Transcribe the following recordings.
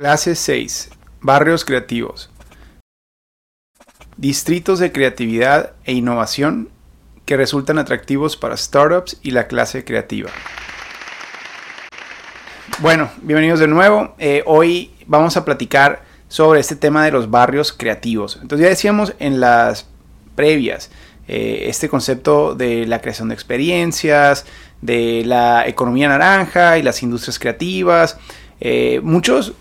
Clase 6. Barrios creativos. Distritos de creatividad e innovación que resultan atractivos para startups y la clase creativa. Bueno, bienvenidos de nuevo. Eh, hoy vamos a platicar sobre este tema de los barrios creativos. Entonces ya decíamos en las previas eh, este concepto de la creación de experiencias, de la economía naranja y las industrias creativas, eh, muchos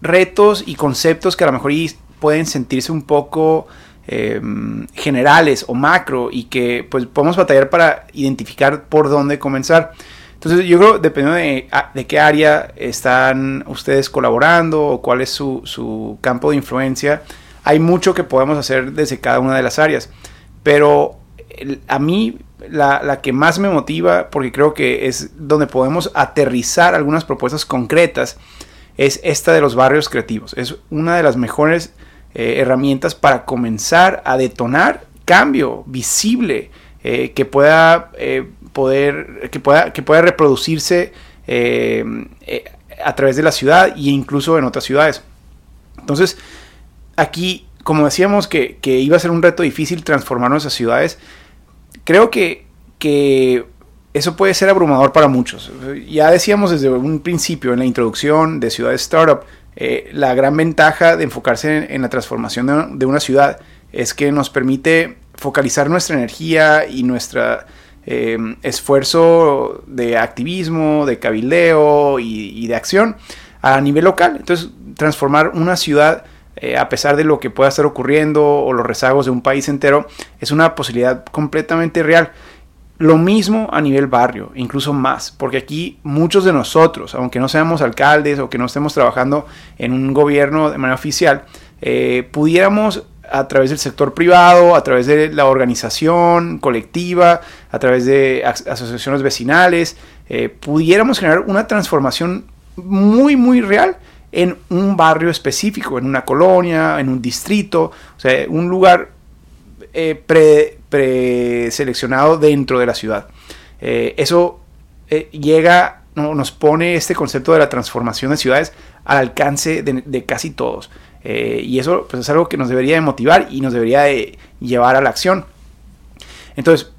retos y conceptos que a lo mejor pueden sentirse un poco em, generales o macro y que pues podemos batallar para identificar por dónde comenzar. Entonces yo creo, dependiendo de, de qué área están ustedes colaborando o cuál es su, su, campo de influencia, hay mucho que podemos hacer desde cada una de las áreas. Pero a mí la, la, que más me motiva, porque creo que es donde podemos aterrizar algunas propuestas concretas, es esta de los barrios creativos. Es una de las mejores eh, herramientas para comenzar a detonar cambio visible eh, que pueda eh, poder que pueda que pueda reproducirse a través de la ciudad e incluso en otras ciudades. Entonces aquí como decíamos que, que iba a ser un reto difícil transformar nuestras ciudades, creo que, que eso puede ser abrumador para muchos. Ya decíamos desde un principio en la introducción de Ciudades Startup, eh, la gran ventaja de enfocarse en, la transformación de, una ciudad es que nos permite focalizar nuestra energía y nuestro em, esfuerzo de activismo, de cabildeo y, de acción a nivel local. Entonces, transformar una ciudad eh, a pesar de lo que pueda estar ocurriendo o los rezagos de un país entero, es una posibilidad completamente real. Lo mismo a nivel barrio, incluso más, porque aquí muchos de nosotros, aunque no seamos alcaldes o que no estemos trabajando en un gobierno de manera oficial, eh, pudiéramos a través del sector privado, a través de la organización colectiva, a través de asociaciones vecinales, eh, pudiéramos generar una transformación muy, muy real en un barrio específico, en una colonia, en un distrito, o sea, un lugar eh, preseleccionado dentro de la ciudad. Eh, eso eh, llega, no, nos pone este concepto de la transformación de ciudades al alcance de, casi todos. y eso pues, es algo que nos debería de motivar y nos debería de llevar a la acción. Entonces,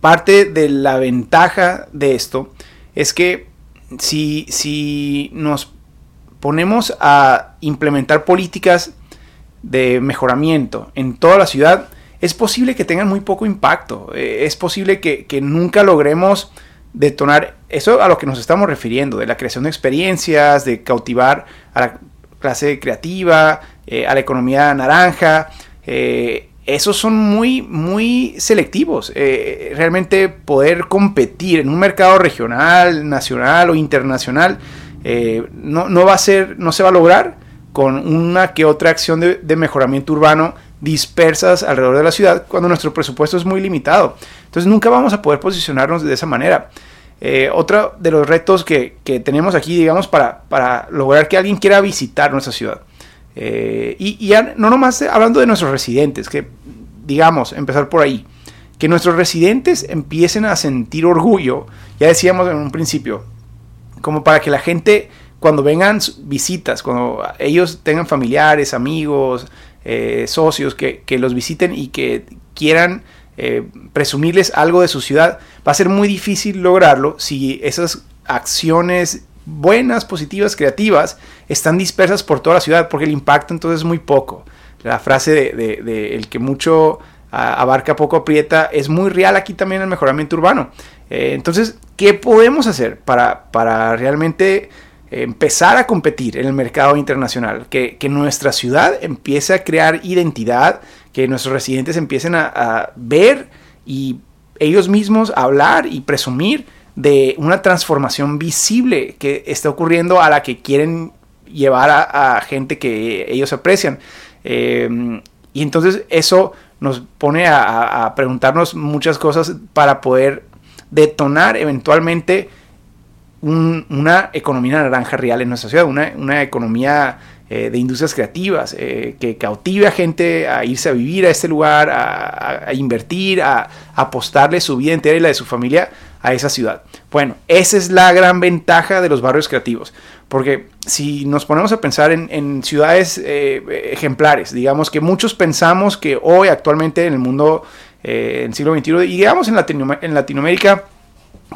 parte de la ventaja de esto es que si, si nos ponemos a implementar políticas de mejoramiento en toda la ciudad, es posible que tengan muy poco impacto. Eh, es posible que, nunca logremos detonar eso a lo que nos estamos refiriendo, de la creación de experiencias, de cautivar a la clase creativa, eh, a la economía naranja. Eh, esos son muy, muy selectivos. realmente poder competir en un mercado regional, nacional o internacional no, no, va a ser, no se va a lograr con una que otra acción de, mejoramiento urbano dispersas alrededor de la ciudad cuando nuestro presupuesto es muy limitado. Entonces nunca vamos a poder posicionarnos de esa manera. Eh, otro de los retos que, tenemos aquí, digamos, para, para, lograr que alguien quiera visitar nuestra ciudad. Eh, y, no nomás hablando de nuestros residentes, que digamos, empezar por ahí. Que nuestros residentes empiecen a sentir orgullo, ya decíamos en un principio, como para que la gente cuando vengan visitas, cuando ellos tengan familiares, amigos, eh, socios que, los visiten y que quieran eh, presumirles algo de su ciudad, va a ser muy difícil lograrlo si esas acciones buenas, positivas, creativas, están dispersas por toda la ciudad, porque el impacto entonces es muy poco. La frase de, el que mucho abarca poco aprieta es muy real aquí también el mejoramiento urbano. Eh, entonces, ¿qué podemos hacer para, para realmente empezar a competir en el mercado internacional, que, nuestra ciudad empiece a crear identidad, que nuestros residentes empiecen a, ver y ellos mismos hablar y presumir de una transformación visible que está ocurriendo a la que quieren llevar a, gente que ellos aprecian. Em, y entonces eso nos pone a preguntarnos muchas cosas para poder detonar eventualmente una economía naranja real en nuestra ciudad, una, economía eh, de industrias creativas eh, que cautive a gente a irse a vivir a este lugar, a, invertir, a, apostarle su vida entera y la de su familia a esa ciudad. Bueno, esa es la gran ventaja de los barrios creativos, Porque si nos ponemos a pensar en, ciudades eh, ejemplares, digamos que muchos pensamos que hoy actualmente en el mundo, en el siglo XXI, y digamos en, en Latinoamérica,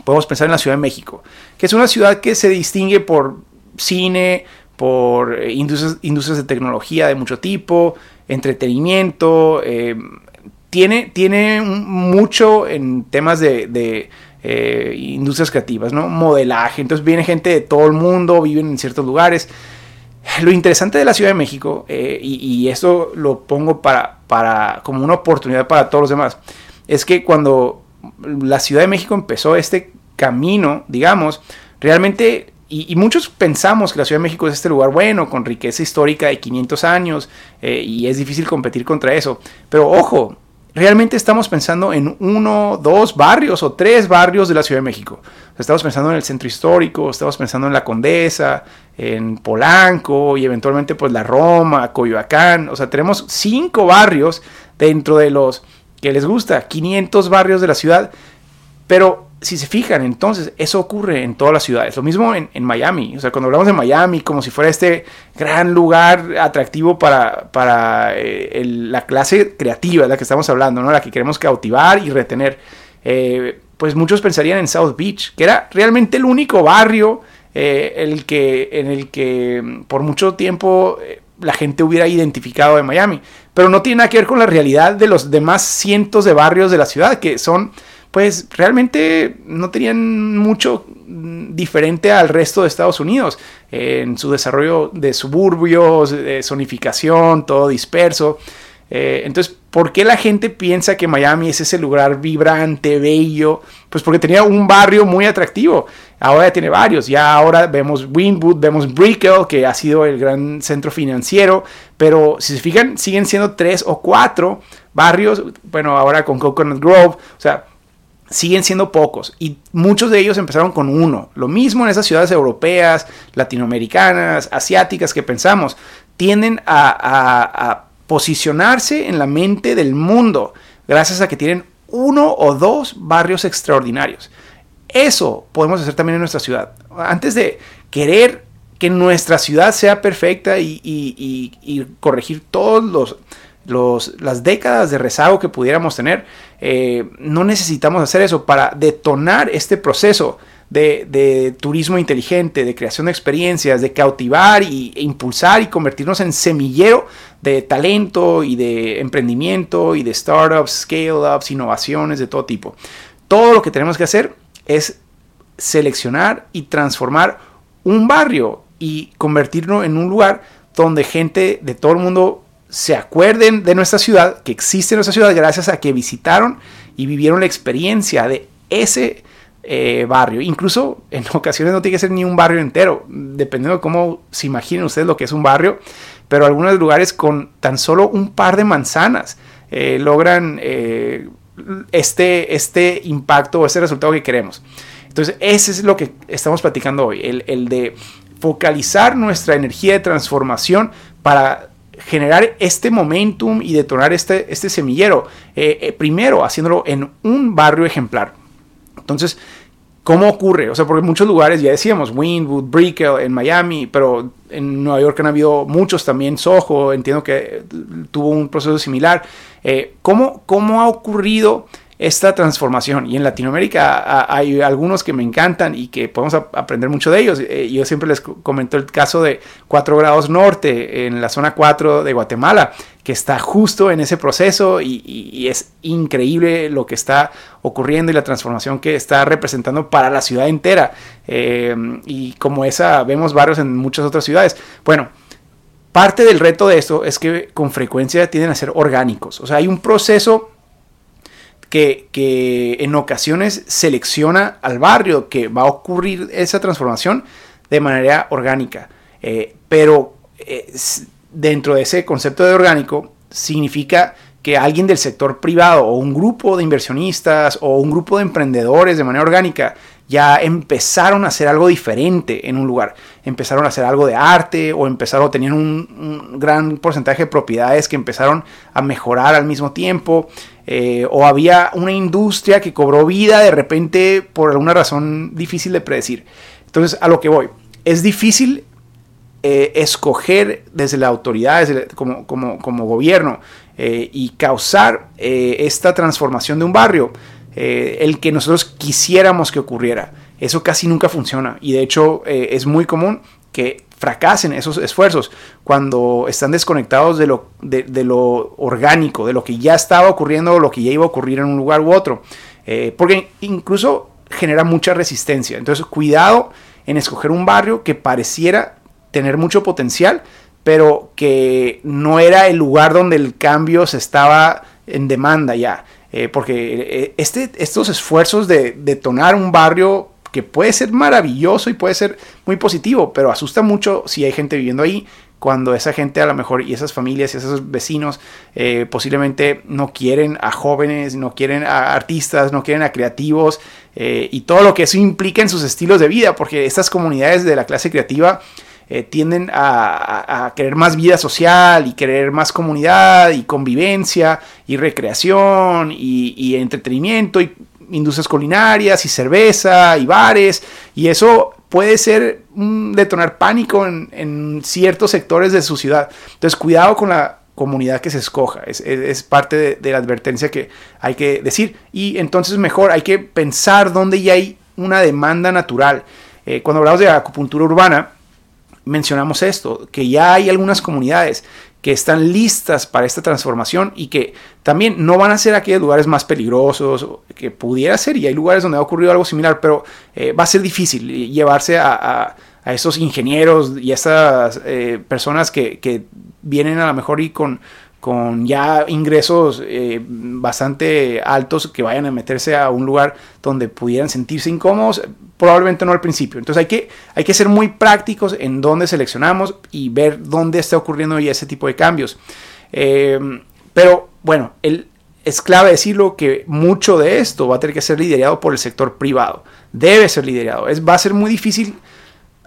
podemos pensar en la Ciudad de México, que es una ciudad que se distingue por cine, por eh, industrias, industrias de tecnología de mucho tipo, entretenimiento, tiene, tiene mucho en temas de eh, industrias creativas, ¿no? Modelaje. Entonces viene gente de todo el mundo, viven en ciertos lugares. Lo interesante de la Ciudad de México, eh, y, esto lo pongo para, para, como una oportunidad para todos los demás, es que cuando la Ciudad de México empezó este camino, digamos, realmente y, muchos pensamos que la Ciudad de México es este lugar bueno, con riqueza histórica de 500 años, eh, y es difícil competir contra eso. Pero ojo, realmente estamos pensando en uno, dos barrios o tres barrios de la Ciudad de México. Estamos pensando en el centro histórico, estamos pensando en la Condesa, en Polanco y eventualmente pues la Roma, Coyoacán. O sea, tenemos cinco barrios dentro de los que les gusta, 500 barrios de la ciudad. Pero si se fijan, entonces eso ocurre en todas las ciudades. Lo mismo en, Miami. O sea, cuando hablamos de Miami, como si fuera este gran lugar atractivo para, para eh, la clase creativa de la que estamos hablando, ¿no? La que queremos cautivar y retener. Eh, pues muchos pensarían en South Beach, que era realmente el único barrio eh, el que, en el que mm, por mucho tiempo la gente hubiera identificado de Miami. Pero no tiene nada que ver con la realidad de los demás cientos de barrios de la ciudad, que son pues realmente no tenían mucho diferente al resto de Estados Unidos en su desarrollo de suburbios, de zonificación, todo disperso. Eh, entonces, ¿por qué la gente piensa que Miami es ese lugar vibrante, bello? Pues porque tenía un barrio muy atractivo. Ahora ya tiene varios. Ya ahora vemos Wynwood, vemos Brickell, que ha sido el gran centro financiero. Pero si se fijan, siguen siendo tres o cuatro barrios. Bueno, ahora con Coconut Grove. O sea, siguen siendo pocos y muchos de ellos empezaron con uno. Lo mismo en esas ciudades europeas, latinoamericanas, asiáticas que pensamos, tienden a, posicionarse en la mente del mundo gracias a que tienen uno o dos barrios extraordinarios. Eso podemos hacer también en nuestra ciudad. Antes de querer que nuestra ciudad sea perfecta y, corregir todos los las décadas de rezago que pudiéramos tener, eh, no necesitamos hacer eso para detonar este proceso de, turismo inteligente, de creación de experiencias, de cautivar y, e impulsar y convertirnos en semillero de talento y de emprendimiento y de startups, scale-ups, innovaciones de todo tipo. Todo lo que tenemos que hacer es seleccionar y transformar un barrio y convertirlo en un lugar donde gente de todo el mundo se acuerden de nuestra ciudad, que existe nuestra ciudad gracias a que visitaron y vivieron la experiencia de ese eh, barrio. Incluso en ocasiones no tiene que ser ni un barrio entero, dependiendo de cómo se imaginen ustedes lo que es un barrio, pero algunos lugares con tan solo un par de manzanas eh, logran eh, este, este impacto o este resultado que queremos. Entonces, ese es lo que estamos platicando hoy, el, el de focalizar nuestra energía de transformación para generar este momentum y detonar este, este semillero. Eh, eh, primero, haciéndolo en un barrio ejemplar. Entonces, ¿cómo ocurre? O sea, porque en muchos lugares, ya decíamos, Wynwood, Brickell, en Miami, pero en Nueva York han habido muchos también, Soho, entiendo que tuvo un proceso similar. Eh, ¿cómo, ¿Cómo ha ocurrido? Esta transformación. Y en Latinoamérica hay algunos que me encantan y que podemos aprender mucho de ellos. Eh, yo siempre les comento el caso de 4 grados norte en la zona 4 de Guatemala, que está justo en ese proceso y, es increíble lo que está ocurriendo y la transformación que está representando para la ciudad entera. Eh, y como esa vemos varios en muchas otras ciudades. Bueno. Parte del reto de esto es que con frecuencia tienden a ser orgánicos. O sea, hay un proceso que, en ocasiones selecciona al barrio que va a ocurrir esa transformación de manera orgánica. Eh, pero eh, dentro de ese concepto de orgánico significa que alguien del sector privado o un grupo de inversionistas o un grupo de emprendedores de manera orgánica ya empezaron a hacer algo diferente en un lugar. Empezaron a hacer algo de arte o empezaron, tenían un, un gran porcentaje de propiedades que empezaron a mejorar al mismo tiempo. Eh, o había una industria que cobró vida de repente por alguna razón difícil de predecir. Entonces, a lo que voy, es difícil eh, escoger desde la autoridad, como, como, gobierno, eh, y causar esta transformación de un barrio, el que nosotros quisiéramos que ocurriera. Eso casi nunca funciona y de hecho es muy común que fracasen esos esfuerzos cuando están desconectados de lo, de, lo orgánico, de lo que ya estaba ocurriendo o lo que ya iba a ocurrir en un lugar u otro. porque incluso genera mucha resistencia. Entonces, cuidado en escoger un barrio que pareciera tener mucho potencial, pero que no era el lugar donde el cambio se estaba en demanda ya. Eh, porque eh, este, estos esfuerzos de detonar un barrio que puede ser maravilloso y puede ser muy positivo, pero asusta mucho si hay gente viviendo ahí, cuando esa gente a lo mejor y esas familias y esos vecinos eh, posiblemente no quieren a jóvenes, no quieren a artistas, no quieren a creativos y todo lo que eso implica en sus estilos de vida, porque estas comunidades de la clase creativa eh, tienden a, querer más vida social y querer más comunidad y convivencia y recreación y, entretenimiento y industrias culinarias y cerveza y bares y eso puede ser un detonar pánico en, ciertos sectores de su ciudad. Entonces cuidado con la comunidad que se escoja. Es, parte de, la advertencia que hay que decir. Y entonces mejor hay que pensar dónde ya hay una demanda natural. Eh, cuando hablamos de acupuntura urbana, mencionamos esto, que ya hay algunas comunidades que están listas para esta transformación y que también no van a ser aquellos lugares más peligrosos que pudiera ser y hay lugares donde ha ocurrido algo similar, pero eh, va a ser difícil llevarse a, esos ingenieros y a esas eh, personas que, que, vienen a lo mejor y con con ya ingresos eh, bastante altos que vayan a meterse a un lugar donde pudieran sentirse incómodos, probablemente no al principio. Entonces hay que, hay que ser muy prácticos en dónde seleccionamos y ver dónde está ocurriendo ya ese tipo de cambios. Eh, pero bueno, es clave decirlo que mucho de esto va a tener que ser liderado por el sector privado. Debe ser liderado. Es, va a ser muy difícil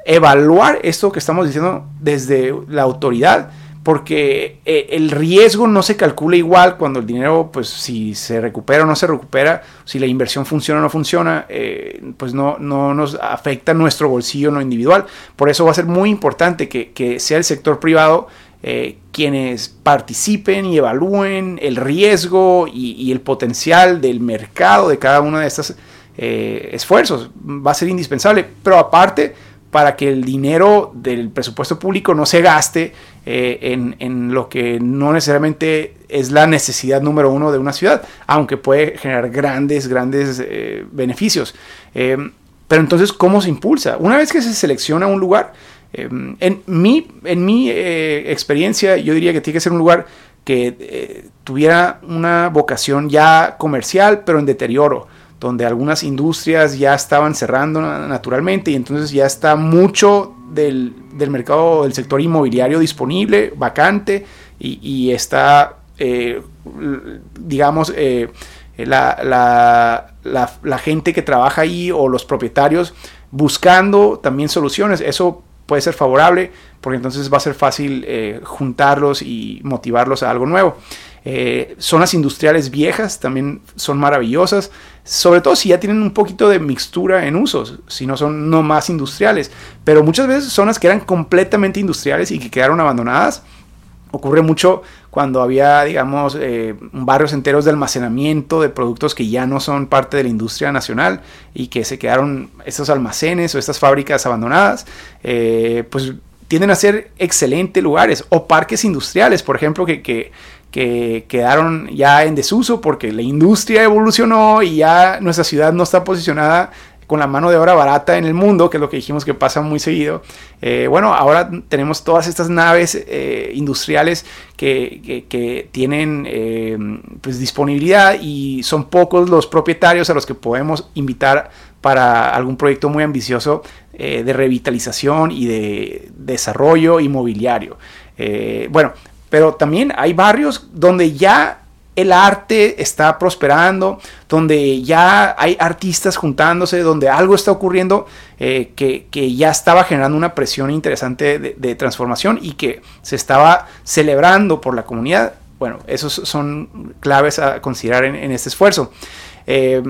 evaluar esto que estamos diciendo desde la autoridad porque eh, el riesgo no se calcula igual cuando el dinero, pues si se recupera o no se recupera, si la inversión funciona o no funciona, eh, pues no, no nos afecta nuestro bolsillo no individual. Por eso va a ser muy importante que, sea el sector privado eh, quienes participen y evalúen el riesgo y, el potencial del mercado de cada uno de estos esfuerzos. Va a ser indispensable, pero aparte para que el dinero del presupuesto público no se gaste eh, en, lo que no necesariamente es la necesidad número uno de una ciudad, aunque puede generar grandes, grandes eh, beneficios. Eh, pero entonces, ¿cómo se impulsa? Una vez que se selecciona un lugar, en mi, en mi experiencia, yo diría que tiene que ser un lugar que tuviera una vocación ya comercial, pero en deterioro donde algunas industrias ya estaban cerrando naturalmente y entonces ya está mucho del, mercado del sector inmobiliario disponible, vacante y, está, eh, digamos, eh, la, gente que trabaja ahí o los propietarios buscando también soluciones. Eso puede ser favorable porque entonces va a ser fácil eh, juntarlos y motivarlos a algo nuevo. Eh, zonas industriales viejas también son maravillosas, sobre todo si ya tienen un poquito de mixtura en usos, si no son no más industriales. Pero muchas veces zonas que eran completamente industriales y que quedaron abandonadas. Ocurre mucho cuando había, digamos, eh, barrios enteros de almacenamiento de productos que ya no son parte de la industria nacional y que se quedaron estos almacenes o estas fábricas abandonadas, eh, pues tienden a ser excelentes lugares o parques industriales, por ejemplo, que, que que quedaron ya en desuso porque la industria evolucionó y ya nuestra ciudad no está posicionada con la mano de obra barata en el mundo, que es lo que dijimos que pasa muy seguido. Eh, bueno, ahora tenemos todas estas naves eh, industriales que, tienen eh, pues disponibilidad y son pocos los propietarios a los que podemos invitar para algún proyecto muy ambicioso de revitalización y de desarrollo inmobiliario. bueno, pero también hay barrios donde ya el arte está prosperando, donde ya hay artistas juntándose, donde algo está ocurriendo eh, que, ya estaba generando una presión interesante de, transformación y que se estaba celebrando por la comunidad. Bueno, esos son claves a considerar en, este esfuerzo. Eh,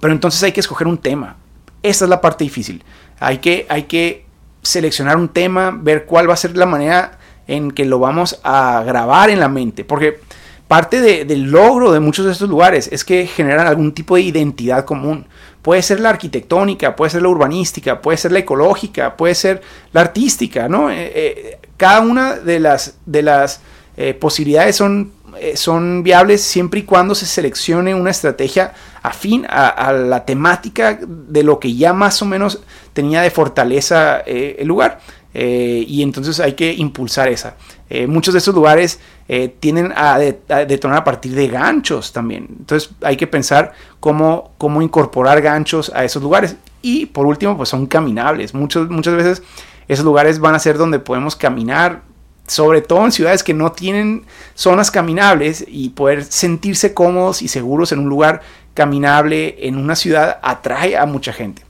pero entonces hay que escoger un tema. Esta es la parte difícil. Hay que, hay que seleccionar un tema, ver cuál va a ser la manera en que lo vamos a grabar en la mente. Porque parte del logro de muchos de estos lugares es que generan algún tipo de identidad común. Puede ser la arquitectónica, puede ser la urbanística, puede ser la ecológica, puede ser la artística, ¿no? Eh, eh, cada una de las, de las eh, posibilidades son, son viables siempre y cuando se seleccione una estrategia afín a, la temática de lo que ya más o menos tenía de fortaleza el lugar. Y entonces hay que impulsar esa. muchos de estos lugares tienden a, detonar a partir de ganchos también. Entonces hay que pensar cómo, cómo incorporar ganchos a esos lugares. Y por último, pues son caminables. muchas veces esos lugares van a ser donde podemos caminar, sobre todo en ciudades que no tienen zonas caminables y poder sentirse cómodos y seguros en un lugar caminable en una ciudad atrae a mucha gente.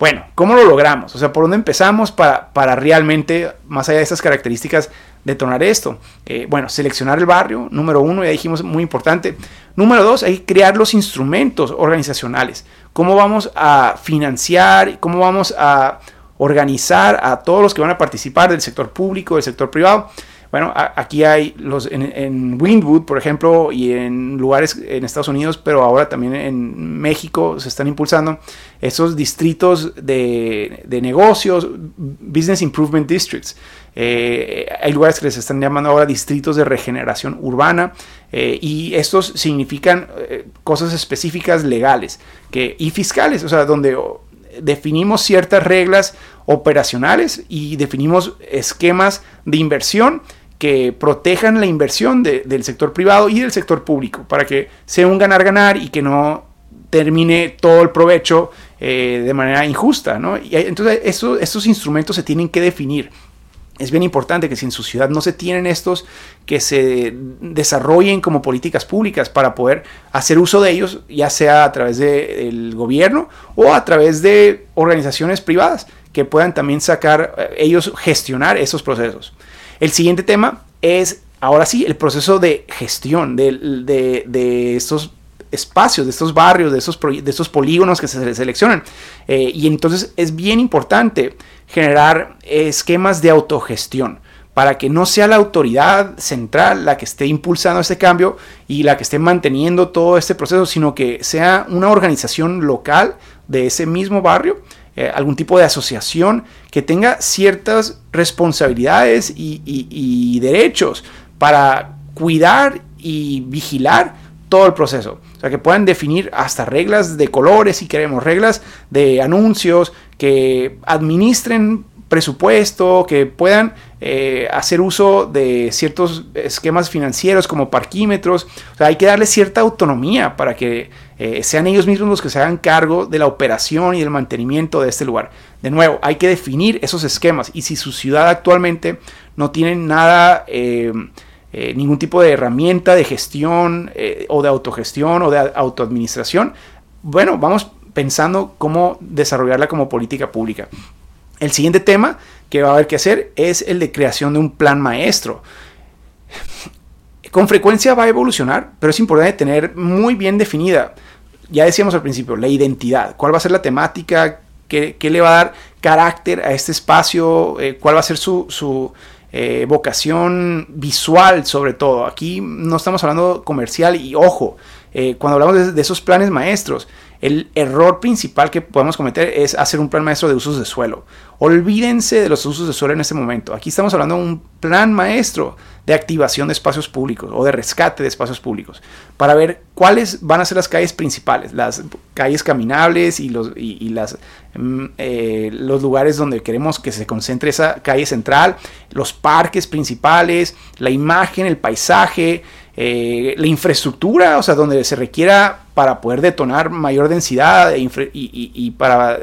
Bueno, ¿cómo lo logramos? O sea, ¿por dónde empezamos para, para realmente, más allá de estas características, detonar esto? Eh, bueno, seleccionar el barrio, número uno, ya dijimos, muy importante. Número dos, hay que crear los instrumentos organizacionales. ¿Cómo vamos a financiar? ¿Cómo vamos a organizar a todos los que van a participar del sector público, del sector privado. Bueno, aquí hay los en, Windwood, por ejemplo, y en lugares en Estados Unidos, pero ahora también en México se están impulsando esos distritos de, negocios, Business Improvement Districts. Eh, hay lugares que se están llamando ahora distritos de regeneración urbana eh, y estos significan eh, cosas específicas legales y fiscales, o sea, donde definimos ciertas reglas operacionales y definimos esquemas de inversión que protejan la inversión del sector privado y del sector público para que sea un ganar-ganar y que no termine todo el provecho eh, de manera injusta. ¿no? Y entonces estos instrumentos se tienen que definir es bien importante que si en su ciudad no se tienen estos, que se desarrollen como políticas públicas para poder hacer uso de ellos, ya sea a través del gobierno o a través de organizaciones privadas que puedan también sacar, eh, ellos gestionar esos procesos. El siguiente tema es, ahora sí, el proceso de gestión de, estos espacios, de estos barrios, de estos, de estos polígonos que se seleccionan. Eh, y entonces es bien importante generar esquemas de autogestión para que no sea la autoridad central la que esté impulsando este cambio y la que esté manteniendo todo este proceso, sino que sea una organización local de ese mismo barrio, eh, algún tipo de asociación que tenga ciertas responsabilidades y derechos para cuidar y vigilar todo el proceso. O sea, que puedan definir hasta reglas de colores, si queremos, reglas de anuncios, que administren presupuesto, que puedan eh, hacer uso de ciertos esquemas financieros como parquímetros. O sea, hay que darle cierta autonomía para que eh, sean ellos mismos los que se hagan cargo de la operación y del mantenimiento de este lugar. De nuevo, hay que definir esos esquemas y si su ciudad actualmente no tiene nada... Eh, ningún tipo de herramienta de gestión o de autogestión o de autoadministración, bueno, vamos pensando cómo desarrollarla como política pública. El siguiente tema que va a haber que hacer es el de creación de un plan maestro. Con frecuencia va a evolucionar, pero es importante tener muy bien definida, ya decíamos al principio, la identidad, cuál va a ser la temática, qué, le va a dar carácter a este espacio, eh, cuál va a ser su, eh, vocación visual sobre todo. Aquí no estamos hablando comercial y ojo, eh, cuando hablamos de, esos planes maestros, el error principal que podemos cometer es hacer un plan maestro de usos de suelo. Olvídense de los usos de suelo en este momento. Aquí estamos hablando de un plan maestro de activación de espacios públicos o de rescate de espacios públicos para ver cuáles van a ser las calles principales, las calles caminables y los, las, mm, eh, los lugares donde queremos que se concentre esa calle central, los parques principales, la imagen, el paisaje, eh, la infraestructura, o sea, donde se requiera para poder detonar mayor densidad e y, para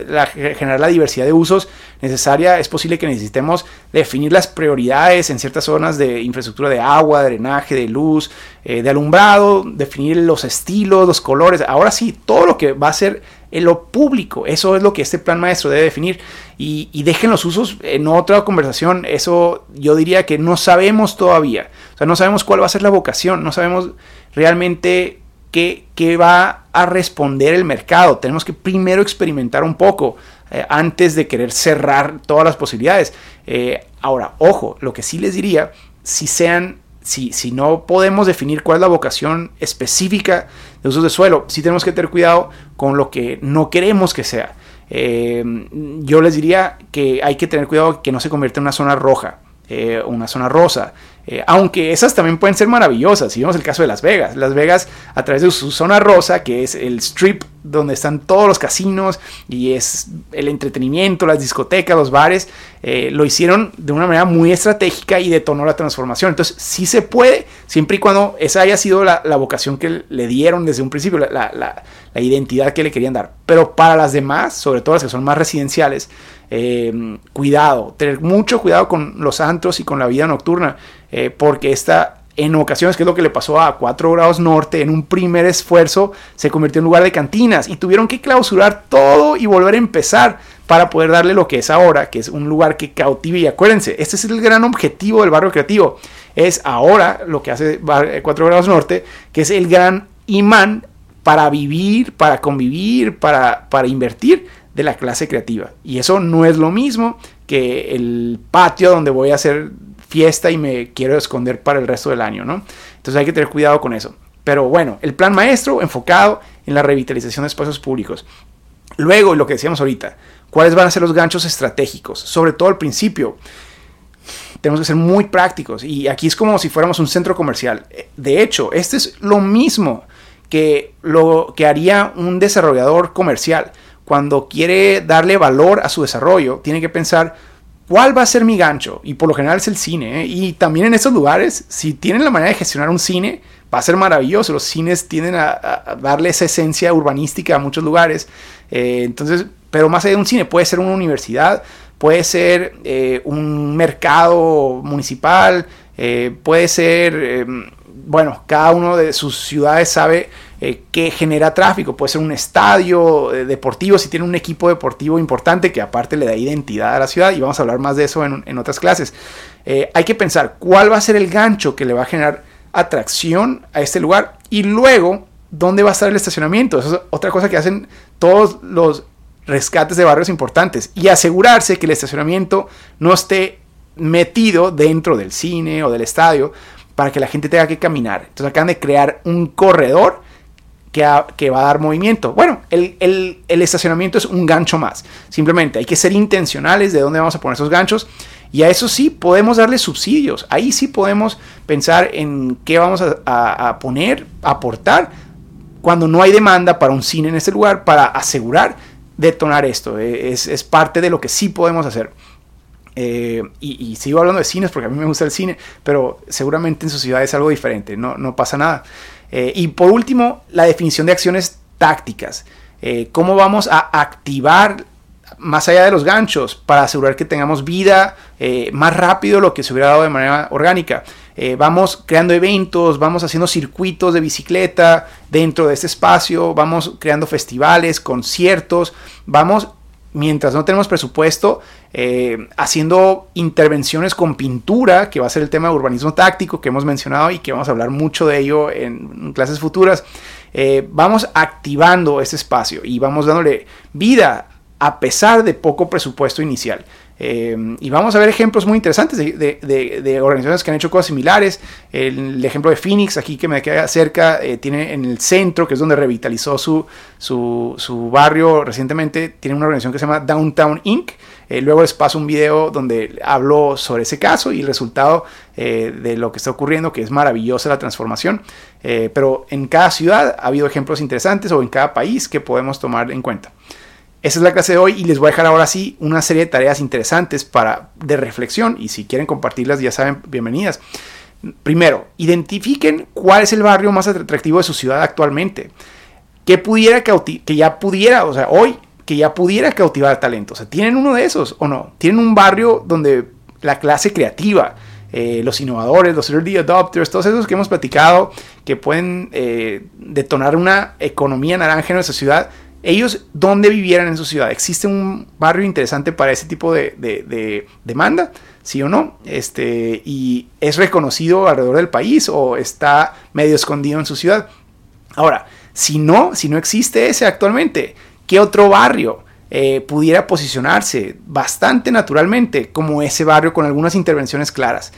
generar la diversidad de usos necesaria, es posible que necesitemos definir las prioridades en ciertas zonas de infraestructura de agua, de drenaje, de luz, eh, de alumbrado, definir los estilos, los colores. Ahora sí, todo lo que va a ser en lo público, eso es lo que este plan maestro debe definir. Y, y dejen los usos en otra conversación, eso yo diría que no sabemos todavía. O sea, no sabemos cuál va a ser la vocación, no sabemos realmente qué, va a responder el mercado. Tenemos que primero experimentar un poco eh, antes de querer cerrar todas las posibilidades. Eh, ahora, ojo, lo que sí les diría, si sean si, si, no podemos definir cuál es la vocación específica de usos de suelo, sí tenemos que tener cuidado con lo que no queremos que sea. yo les diría que hay que tener cuidado que no se convierta en una zona roja. Eh, una zona rosa. Eh, aunque esas también pueden ser maravillosas. Si vemos el caso de Las Vegas. Las Vegas, a través de su zona rosa, que es el strip donde están todos los casinos y es el entretenimiento, las discotecas, los bares, eh, lo hicieron de una manera muy estratégica y detonó la transformación. Entonces, sí se puede, siempre y cuando esa haya sido la, vocación que le dieron desde un principio, la, identidad que le querían dar. Pero para las demás, sobre todo las que son más residenciales, eh, cuidado, tener mucho cuidado con los antros y con la vida nocturna, eh, porque esta en ocasiones, que es lo que le pasó a 4 grados norte, en un primer esfuerzo se convirtió en lugar de cantinas y tuvieron que clausurar todo y volver a empezar para poder darle lo que es ahora, que es un lugar que cautive. Y acuérdense, este es el gran objetivo del barrio creativo. Es ahora lo que hace 4 grados norte, que es el gran imán para vivir, para convivir, para, para invertir de la clase creativa. Y eso no es lo mismo que el patio donde voy a hacer fiesta y me quiero esconder para el resto del año, ¿no? Entonces hay que tener cuidado con eso. Pero bueno, el plan maestro enfocado en la revitalización de espacios públicos. Luego, lo que decíamos ahorita, ¿cuáles van a ser los ganchos estratégicos? Sobre todo al principio. Tenemos que ser muy prácticos y aquí es como si fuéramos un centro comercial. De hecho, este es lo mismo que lo que haría un desarrollador comercial cuando quiere darle valor a su desarrollo, tiene que pensar cuál va a ser mi gancho. Y por lo general es el cine. ¿eh? Y también en esos lugares, si tienen la manera de gestionar un cine, va a ser maravilloso. Los cines tienden a, darle esa esencia urbanística a muchos lugares. Eh, entonces, pero más allá de un cine, puede ser una universidad, puede ser eh, un mercado municipal, puede ser, bueno, cada uno de sus ciudades sabe eh, que genera tráfico. Puede ser un estadio eh, deportivo, si tiene un equipo deportivo importante que aparte le da identidad a la ciudad y vamos a hablar más de eso en, otras clases. Eh, hay que pensar cuál va a ser el gancho que le va a generar atracción a este lugar y luego dónde va a estar el estacionamiento. Eso es otra cosa que hacen todos los rescates de barrios importantes y asegurarse que el estacionamiento no esté metido dentro del cine o del estadio para que la gente tenga que caminar. Entonces acaban de crear un corredor que, va a dar movimiento. Bueno, el, estacionamiento es un gancho más. Simplemente hay que ser intencionales de dónde vamos a poner esos ganchos. Y a eso sí podemos darle subsidios. Ahí sí podemos pensar en qué vamos a, poner, aportar, cuando no hay demanda para un cine en ese lugar, para asegurar detonar esto. Eh, es, parte de lo que sí podemos hacer. Eh, y, sigo hablando de cines porque a mí me gusta el cine, pero seguramente en su ciudad es algo diferente, no, no pasa nada. Eh, y por último, la definición de acciones tácticas. Eh, ¿Cómo vamos a activar más allá de los ganchos para asegurar que tengamos vida eh, más rápido lo que se hubiera dado de manera orgánica? vamos creando eventos, vamos haciendo circuitos de bicicleta dentro de este espacio, vamos creando festivales, conciertos, vamos mientras no tenemos presupuesto, eh, haciendo intervenciones con pintura, que va a ser el tema de urbanismo táctico que hemos mencionado y que vamos a hablar mucho de ello en, clases futuras, eh, vamos activando este espacio y vamos dándole vida a pesar de poco presupuesto inicial. Em, y vamos a ver ejemplos muy interesantes de, organizaciones que han hecho cosas similares. El, ejemplo de Phoenix, aquí que me queda cerca, eh, tiene en el centro, que es donde revitalizó su, su, barrio recientemente, tiene una organización que se llama Downtown Inc. Eh, luego les paso un video donde hablo sobre ese caso y el resultado eh, de lo que está ocurriendo, que es maravillosa la transformación. pero en cada ciudad ha habido ejemplos interesantes o en cada país que podemos tomar en cuenta. Esa es la clase de hoy y les voy a dejar ahora sí una serie de tareas interesantes para, de reflexión y si quieren compartirlas ya saben, bienvenidas. Primero, identifiquen cuál es el barrio más atractivo de su ciudad actualmente. Que pudiera que ya pudiera, o sea, hoy, que ya pudiera cautivar talento. O sea, ¿tienen uno de esos o no? ¿Tienen un barrio donde la clase creativa, eh, los innovadores, los early adopters, todos esos que hemos platicado, que pueden eh, detonar una economía naranja en nuestra ciudad, ellos dónde vivieran en su ciudad. ¿Existe un barrio interesante para ese tipo de, demanda? ¿Sí o no? Este, ¿Y es reconocido alrededor del país o está medio escondido en su ciudad? Ahora, si no, si no existe ese actualmente, ¿qué otro barrio eh, pudiera posicionarse bastante naturalmente como ese barrio con algunas intervenciones claras.